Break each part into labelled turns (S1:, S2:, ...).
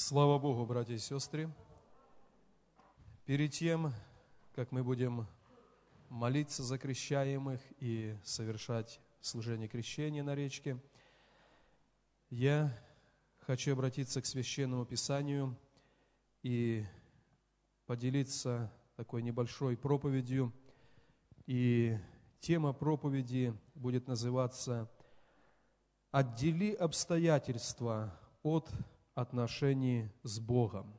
S1: Слава Богу, братья и сестры. Перед тем, как мы будем молиться за крещаемых и совершать служение крещения на речке, я хочу обратиться к Священному Писанию и поделиться такой небольшой проповедью. И тема проповеди будет называться «Отдели обстоятельства от отношений с Богом».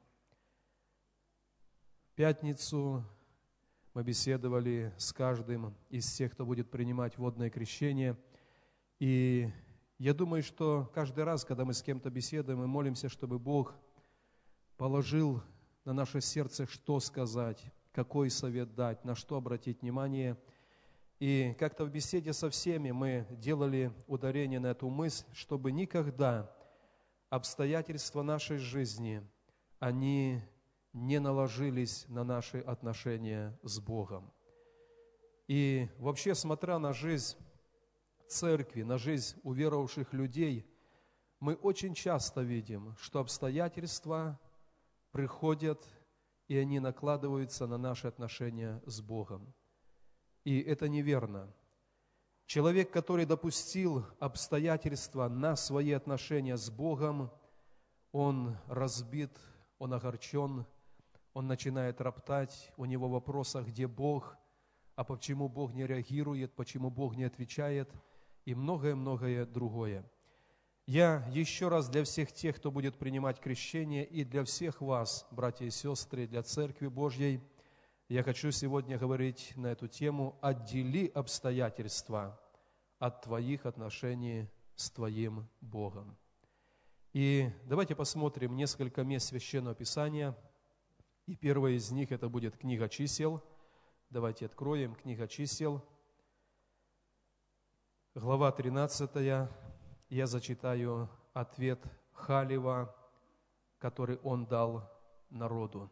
S1: В пятницу мы беседовали с каждым из тех, кто будет принимать водное крещение. И я думаю, что каждый раз, когда мы с кем-то беседуем, мы молимся, чтобы Бог положил на наше сердце, что сказать, какой совет дать, на что обратить внимание. И как-то в беседе со всеми мы делали ударение на эту мысль, чтобы никогда обстоятельства нашей жизни, они не наложились на наши отношения с Богом. И вообще, смотря на жизнь церкви, на жизнь уверовавших людей, мы очень часто видим, что обстоятельства приходят, и они накладываются на наши отношения с Богом. И это неверно. Человек, который допустил обстоятельства на свои отношения с Богом, он разбит, он огорчен, он начинает роптать, у него вопрос, а где Бог, а почему Бог не реагирует, почему Бог не отвечает, и многое-многое другое. Я еще раз для всех тех, кто будет принимать крещение, и для всех вас, братья и сестры, для Церкви Божьей, я хочу сегодня говорить на эту тему «Отдели обстоятельства от твоих отношений с твоим Богом». И давайте посмотрим несколько мест Священного Писания – и первое из них это будет книга чисел. Давайте откроем книга чисел. Глава 13. Я зачитаю ответ Халева, который он дал народу.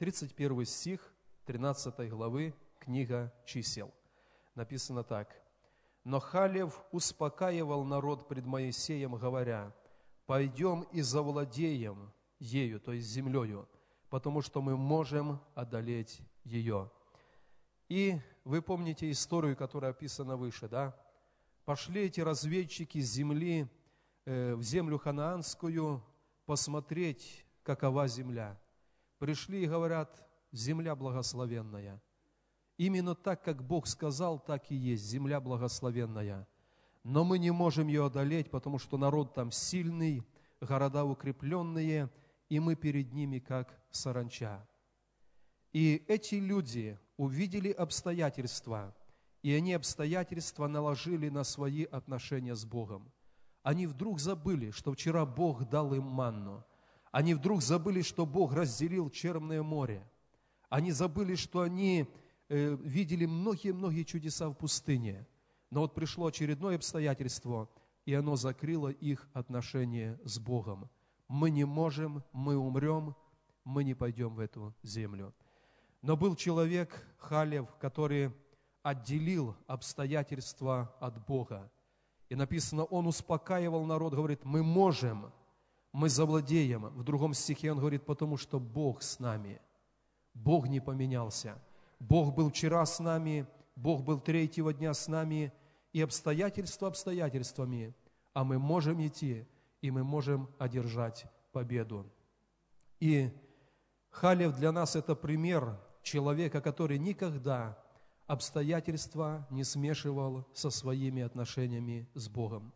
S1: 31 стих 13 главы книга чисел. Написано так. «Но Халев успокаивал народ пред Моисеем, говоря, «Пойдем и завладеем ею, то есть землею, потому что мы можем одолеть ее. И вы помните историю, которая описана выше, да? Пошли эти разведчики с земли э, в землю ханаанскую посмотреть, какова земля. Пришли и говорят, земля благословенная. Именно так, как Бог сказал, так и есть, земля благословенная. Но мы не можем ее одолеть, потому что народ там сильный, города укрепленные, и мы перед ними как саранча. И эти люди увидели обстоятельства, и они обстоятельства наложили на свои отношения с Богом. Они вдруг забыли, что вчера Бог дал им манну. Они вдруг забыли, что Бог разделил Черное море. Они забыли, что они э, видели многие-многие чудеса в пустыне. Но вот пришло очередное обстоятельство, и оно закрыло их отношения с Богом. Мы не можем, мы умрем, мы не пойдем в эту землю. Но был человек, Халев, который отделил обстоятельства от Бога. И написано, он успокаивал народ, говорит, мы можем, мы завладеем. В другом стихе он говорит, потому что Бог с нами. Бог не поменялся. Бог был вчера с нами, Бог был третьего дня с нами, и обстоятельства обстоятельствами, а мы можем идти, и мы можем одержать победу. И Халев для нас это пример человека, который никогда обстоятельства не смешивал со своими отношениями с Богом.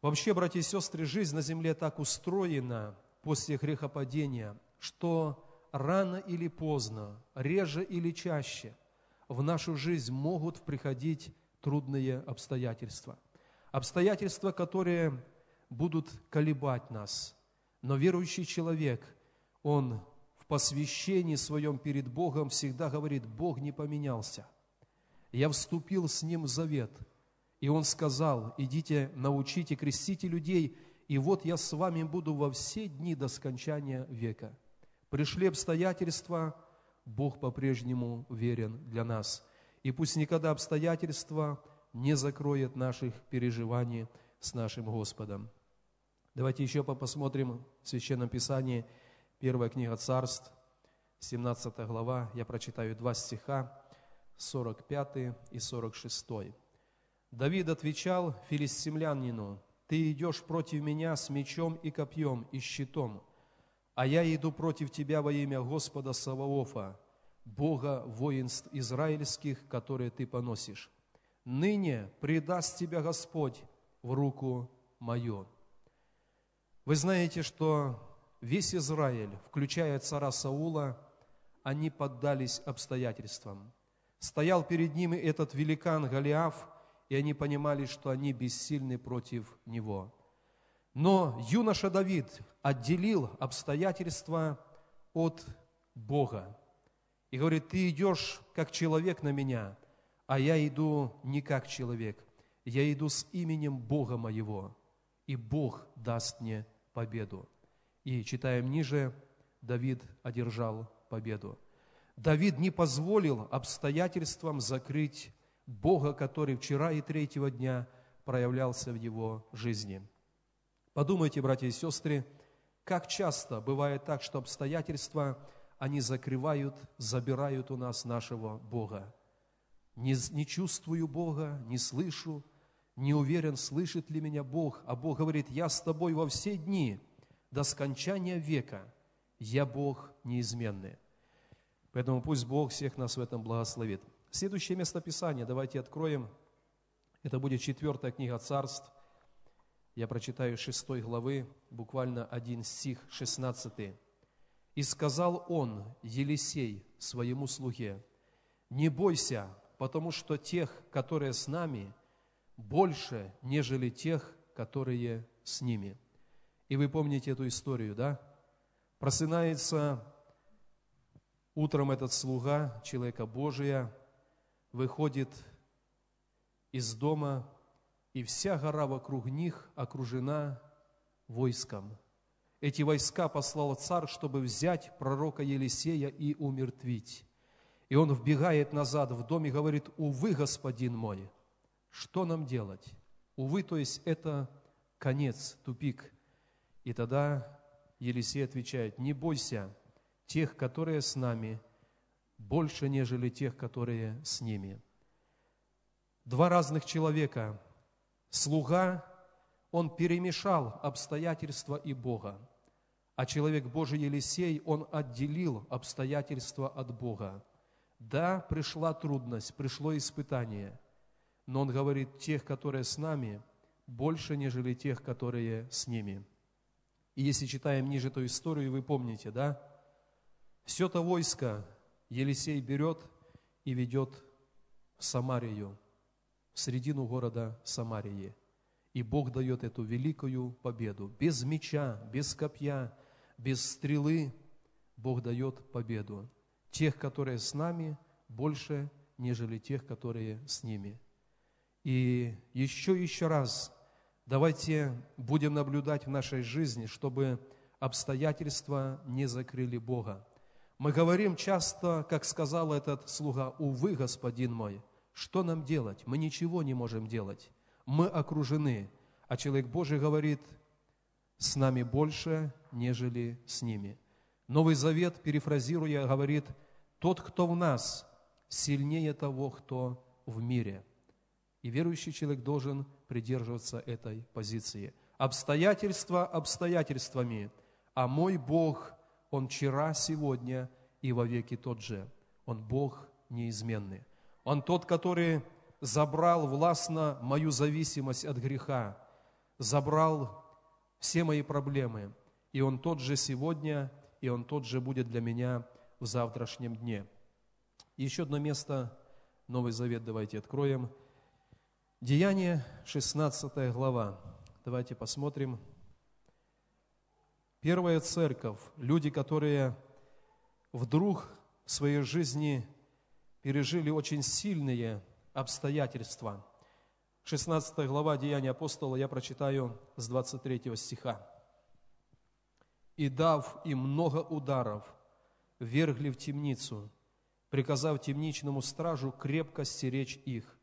S1: Вообще, братья и сестры, жизнь на земле так устроена после грехопадения, что рано или поздно, реже или чаще в нашу жизнь могут приходить трудные обстоятельства. Обстоятельства, которые будут колебать нас. Но верующий человек, он посвящении своем перед Богом всегда говорит, Бог не поменялся. Я вступил с Ним в завет. И Он сказал, идите, научите, крестите людей, и вот я с вами буду во все дни до скончания века. Пришли обстоятельства, Бог по-прежнему верен для нас. И пусть никогда обстоятельства не закроет наших переживаний с нашим Господом. Давайте еще посмотрим в Священном Писании, первая книга Царств, 17 глава, я прочитаю два стиха, 45 и 46. Давид отвечал филистимлянину, «Ты идешь против меня с мечом и копьем и щитом, а я иду против тебя во имя Господа Саваофа, Бога воинств израильских, которые ты поносишь. Ныне предаст тебя Господь в руку мою». Вы знаете, что весь Израиль, включая цара Саула, они поддались обстоятельствам. Стоял перед ними этот великан Голиаф, и они понимали, что они бессильны против него. Но юноша Давид отделил обстоятельства от Бога. И говорит, ты идешь как человек на меня, а я иду не как человек. Я иду с именем Бога моего, и Бог даст мне победу. И читаем ниже, Давид одержал победу. Давид не позволил обстоятельствам закрыть Бога, который вчера и третьего дня проявлялся в его жизни. Подумайте, братья и сестры, как часто бывает так, что обстоятельства, они закрывают, забирают у нас нашего Бога. Не, не чувствую Бога, не слышу, не уверен, слышит ли меня Бог, а Бог говорит, я с тобой во все дни, до скончания века, я Бог неизменный. Поэтому пусть Бог всех нас в этом благословит. Следующее место Писания давайте откроем. Это будет четвертая книга царств. Я прочитаю шестой главы, буквально один стих, шестнадцатый. «И сказал он, Елисей, своему слуге, «Не бойся, потому что тех, которые с нами, больше, нежели тех, которые с ними». И вы помните эту историю, да? Просынается утром этот слуга человека Божия, выходит из дома, и вся гора вокруг них окружена войском. Эти войска послал царь, чтобы взять пророка Елисея и умертвить. И он вбегает назад в дом и говорит, «Увы, господин мой, что нам делать?» Увы, то есть это конец, тупик. И тогда Елисей отвечает, «Не бойся тех, которые с нами, больше, нежели тех, которые с ними». Два разных человека. Слуга, он перемешал обстоятельства и Бога. А человек Божий Елисей, он отделил обстоятельства от Бога. Да, пришла трудность, пришло испытание, но он говорит, тех, которые с нами, больше, нежели тех, которые с ними. И если читаем ниже эту историю, вы помните, да? Все это войско Елисей берет и ведет в Самарию, в середину города Самарии. И Бог дает эту великую победу. Без меча, без копья, без стрелы Бог дает победу. Тех, которые с нами, больше, нежели тех, которые с ними. И еще, еще раз Давайте будем наблюдать в нашей жизни, чтобы обстоятельства не закрыли Бога. Мы говорим часто, как сказал этот слуга, «Увы, господин мой, что нам делать? Мы ничего не можем делать. Мы окружены». А человек Божий говорит, «С нами больше, нежели с ними». Новый Завет, перефразируя, говорит, «Тот, кто в нас, сильнее того, кто в мире». И верующий человек должен придерживаться этой позиции. Обстоятельства обстоятельствами, а мой Бог, Он вчера, сегодня и вовеки тот же. Он Бог неизменный. Он тот, который забрал властно мою зависимость от греха, забрал все мои проблемы. И Он тот же сегодня, и Он тот же будет для меня в завтрашнем дне. еще одно место, Новый Завет давайте откроем – Деяние, 16 глава. Давайте посмотрим. Первая церковь, люди, которые вдруг в своей жизни пережили очень сильные обстоятельства. 16 глава Деяния апостола я прочитаю с 23 стиха. «И дав им много ударов, вергли в темницу, приказав темничному стражу крепко стеречь их.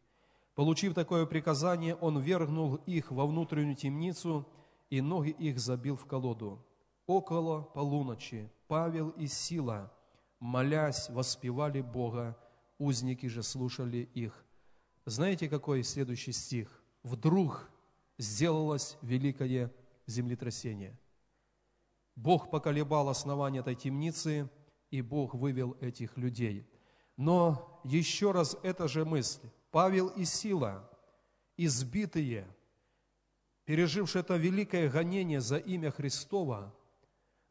S1: Получив такое приказание, он вергнул их во внутреннюю темницу и ноги их забил в колоду. Около полуночи Павел и Сила, молясь, воспевали Бога, узники же слушали их. Знаете, какой следующий стих? Вдруг сделалось великое землетрясение. Бог поколебал основание этой темницы, и Бог вывел этих людей. Но еще раз эта же мысль. Павел и Сила, избитые, пережившие это великое гонение за имя Христова,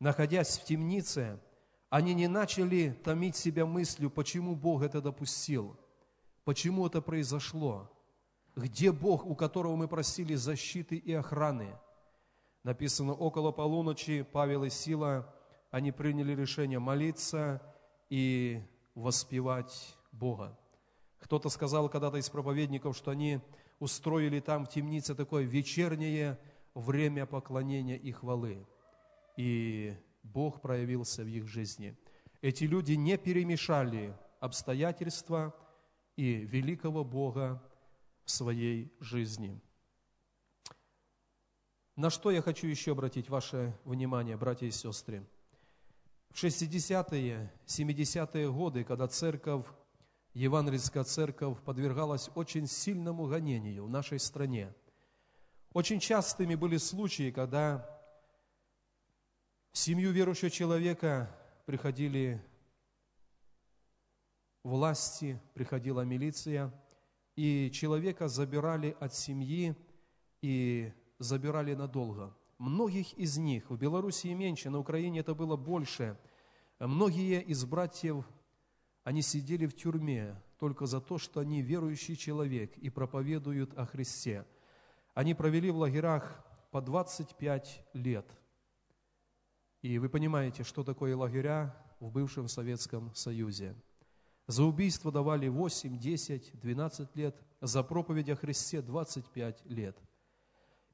S1: находясь в темнице, они не начали томить себя мыслью, почему Бог это допустил, почему это произошло, где Бог, у которого мы просили защиты и охраны. Написано, около полуночи Павел и Сила, они приняли решение молиться и воспевать Бога. Кто-то сказал когда-то из проповедников, что они устроили там в темнице такое вечернее время поклонения и хвалы. И Бог проявился в их жизни. Эти люди не перемешали обстоятельства и великого Бога в своей жизни. На что я хочу еще обратить ваше внимание, братья и сестры? В 60-е, 70-е годы, когда церковь, евангельская церковь подвергалась очень сильному гонению в нашей стране, очень частыми были случаи, когда семью верующего человека приходили власти, приходила милиция, и человека забирали от семьи и забирали надолго. Многих из них, в Белоруссии меньше, на Украине это было больше, многие из братьев, они сидели в тюрьме только за то, что они верующий человек и проповедуют о Христе. Они провели в лагерях по 25 лет. И вы понимаете, что такое лагеря в бывшем Советском Союзе. За убийство давали 8, 10, 12 лет, за проповедь о Христе 25 лет.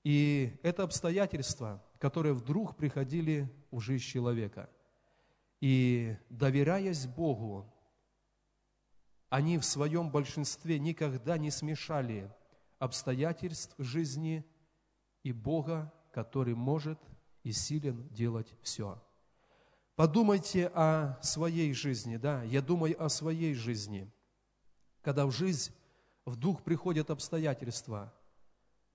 S1: И это обстоятельства, которые вдруг приходили в жизнь человека. И доверяясь Богу, они в своем большинстве никогда не смешали обстоятельств жизни и Бога, который может и силен делать все. Подумайте о своей жизни, да, я думаю о своей жизни. Когда в жизнь в дух приходят обстоятельства,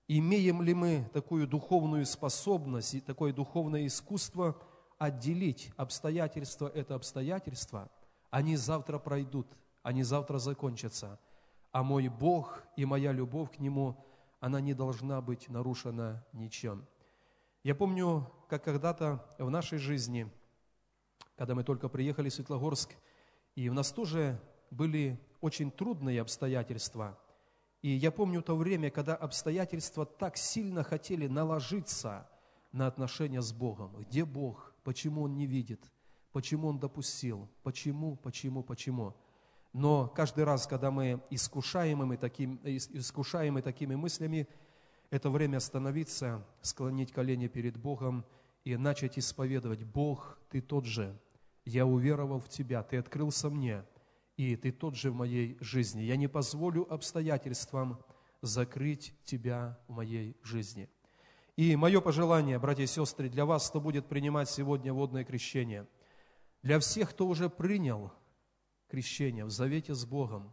S1: имеем ли мы такую духовную способность и такое духовное искусство отделить обстоятельства это обстоятельства, они завтра пройдут, они завтра закончатся, а мой Бог и моя любовь к Нему, она не должна быть нарушена ничем. Я помню, как когда-то в нашей жизни – когда мы только приехали в Светлогорск, и у нас тоже были очень трудные обстоятельства. И я помню то время, когда обстоятельства так сильно хотели наложиться на отношения с Богом. Где Бог? Почему Он не видит? Почему Он допустил? Почему, почему, почему? Но каждый раз, когда мы искушаемыми, таким, искушаемы такими мыслями, это время остановиться, склонить колени перед Богом и начать исповедовать, Бог, Ты тот же, я уверовал в Тебя, Ты открылся мне, и Ты тот же в моей жизни. Я не позволю обстоятельствам закрыть Тебя в моей жизни. И мое пожелание, братья и сестры, для вас, кто будет принимать сегодня водное крещение, для всех, кто уже принял крещение в завете с Богом,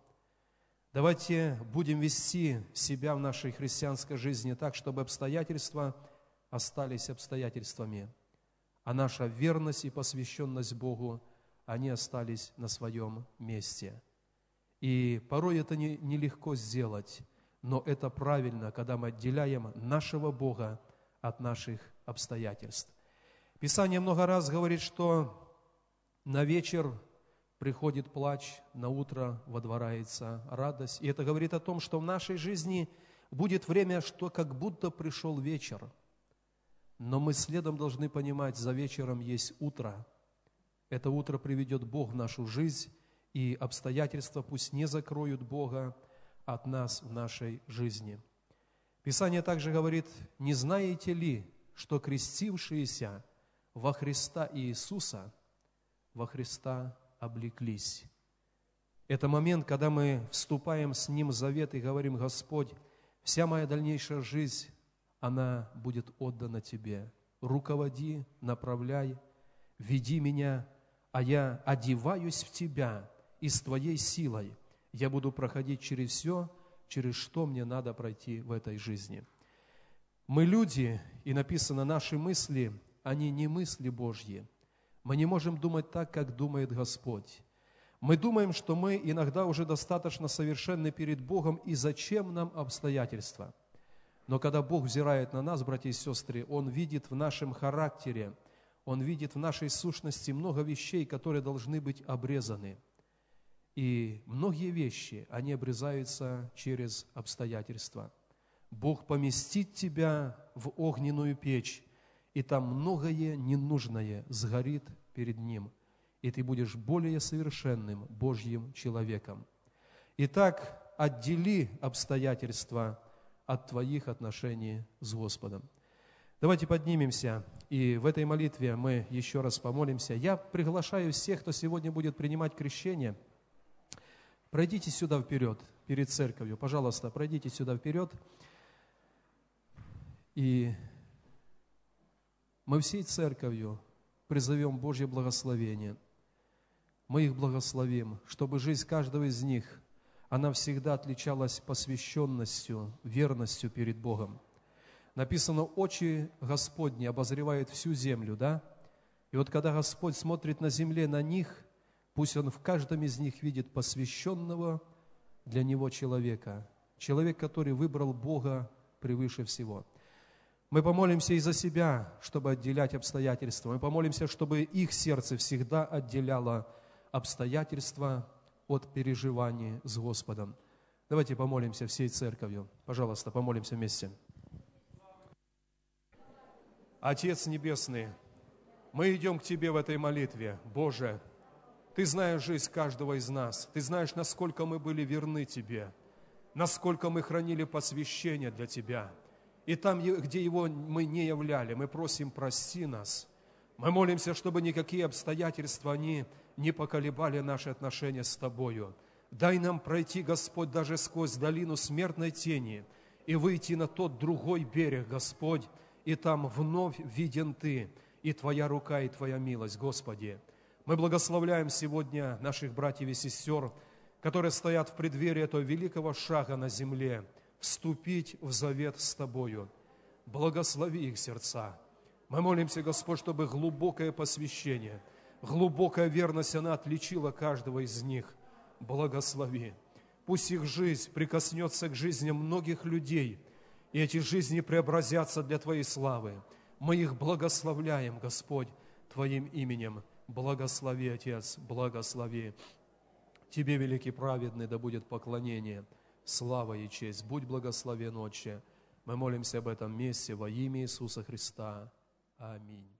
S1: давайте будем вести себя в нашей христианской жизни так, чтобы обстоятельства остались обстоятельствами – а наша верность и посвященность Богу, они остались на своем месте. И порой это не, нелегко сделать, но это правильно, когда мы отделяем нашего Бога от наших обстоятельств. Писание много раз говорит, что на вечер приходит плач, на утро водворяется радость. И это говорит о том, что в нашей жизни будет время, что как будто пришел вечер – но мы следом должны понимать, за вечером есть утро. Это утро приведет Бог в нашу жизнь, и обстоятельства пусть не закроют Бога от нас в нашей жизни. Писание также говорит, не знаете ли, что крестившиеся во Христа Иисуса, во Христа облеклись. Это момент, когда мы вступаем с Ним в завет и говорим, Господь, вся моя дальнейшая жизнь она будет отдана Тебе. Руководи, направляй, веди меня, а я одеваюсь в Тебя, и с Твоей силой я буду проходить через все, через что мне надо пройти в этой жизни. Мы люди, и написано, наши мысли, они не мысли Божьи. Мы не можем думать так, как думает Господь. Мы думаем, что мы иногда уже достаточно совершенны перед Богом, и зачем нам обстоятельства? Но когда Бог взирает на нас, братья и сестры, Он видит в нашем характере, Он видит в нашей сущности много вещей, которые должны быть обрезаны. И многие вещи, они обрезаются через обстоятельства. Бог поместит тебя в огненную печь, и там многое ненужное сгорит перед Ним, и ты будешь более совершенным Божьим человеком. Итак, отдели обстоятельства от твоих отношений с Господом. Давайте поднимемся, и в этой молитве мы еще раз помолимся. Я приглашаю всех, кто сегодня будет принимать крещение, пройдите сюда вперед, перед церковью. Пожалуйста, пройдите сюда вперед. И мы всей церковью призовем Божье благословение. Мы их благословим, чтобы жизнь каждого из них, она всегда отличалась посвященностью, верностью перед Богом. Написано, очи Господни обозревают всю землю, да? И вот когда Господь смотрит на земле на них, пусть Он в каждом из них видит посвященного для Него человека, человек, который выбрал Бога превыше всего – мы помолимся и за себя, чтобы отделять обстоятельства. Мы помолимся, чтобы их сердце всегда отделяло обстоятельства от переживаний с Господом. Давайте помолимся всей церковью. Пожалуйста, помолимся вместе. Отец Небесный, мы идем к Тебе в этой молитве. Боже, Ты знаешь жизнь каждого из нас. Ты знаешь, насколько мы были верны Тебе, насколько мы хранили посвящение для Тебя – и там, где его мы не являли, мы просим, прости нас. Мы молимся, чтобы никакие обстоятельства, они не поколебали наши отношения с Тобою. Дай нам пройти, Господь, даже сквозь долину смертной тени и выйти на тот другой берег, Господь, и там вновь виден Ты, и Твоя рука, и Твоя милость, Господи. Мы благословляем сегодня наших братьев и сестер, которые стоят в преддверии этого великого шага на земле – вступить в завет с Тобою. Благослови их сердца. Мы молимся, Господь, чтобы глубокое посвящение, глубокая верность, она отличила каждого из них. Благослови. Пусть их жизнь прикоснется к жизни многих людей, и эти жизни преобразятся для Твоей славы. Мы их благословляем, Господь, Твоим именем. Благослови, Отец, благослови. Тебе, великий праведный, да будет поклонение – слава и честь. Будь благословен, Отче. Мы молимся об этом месте во имя Иисуса Христа. Аминь.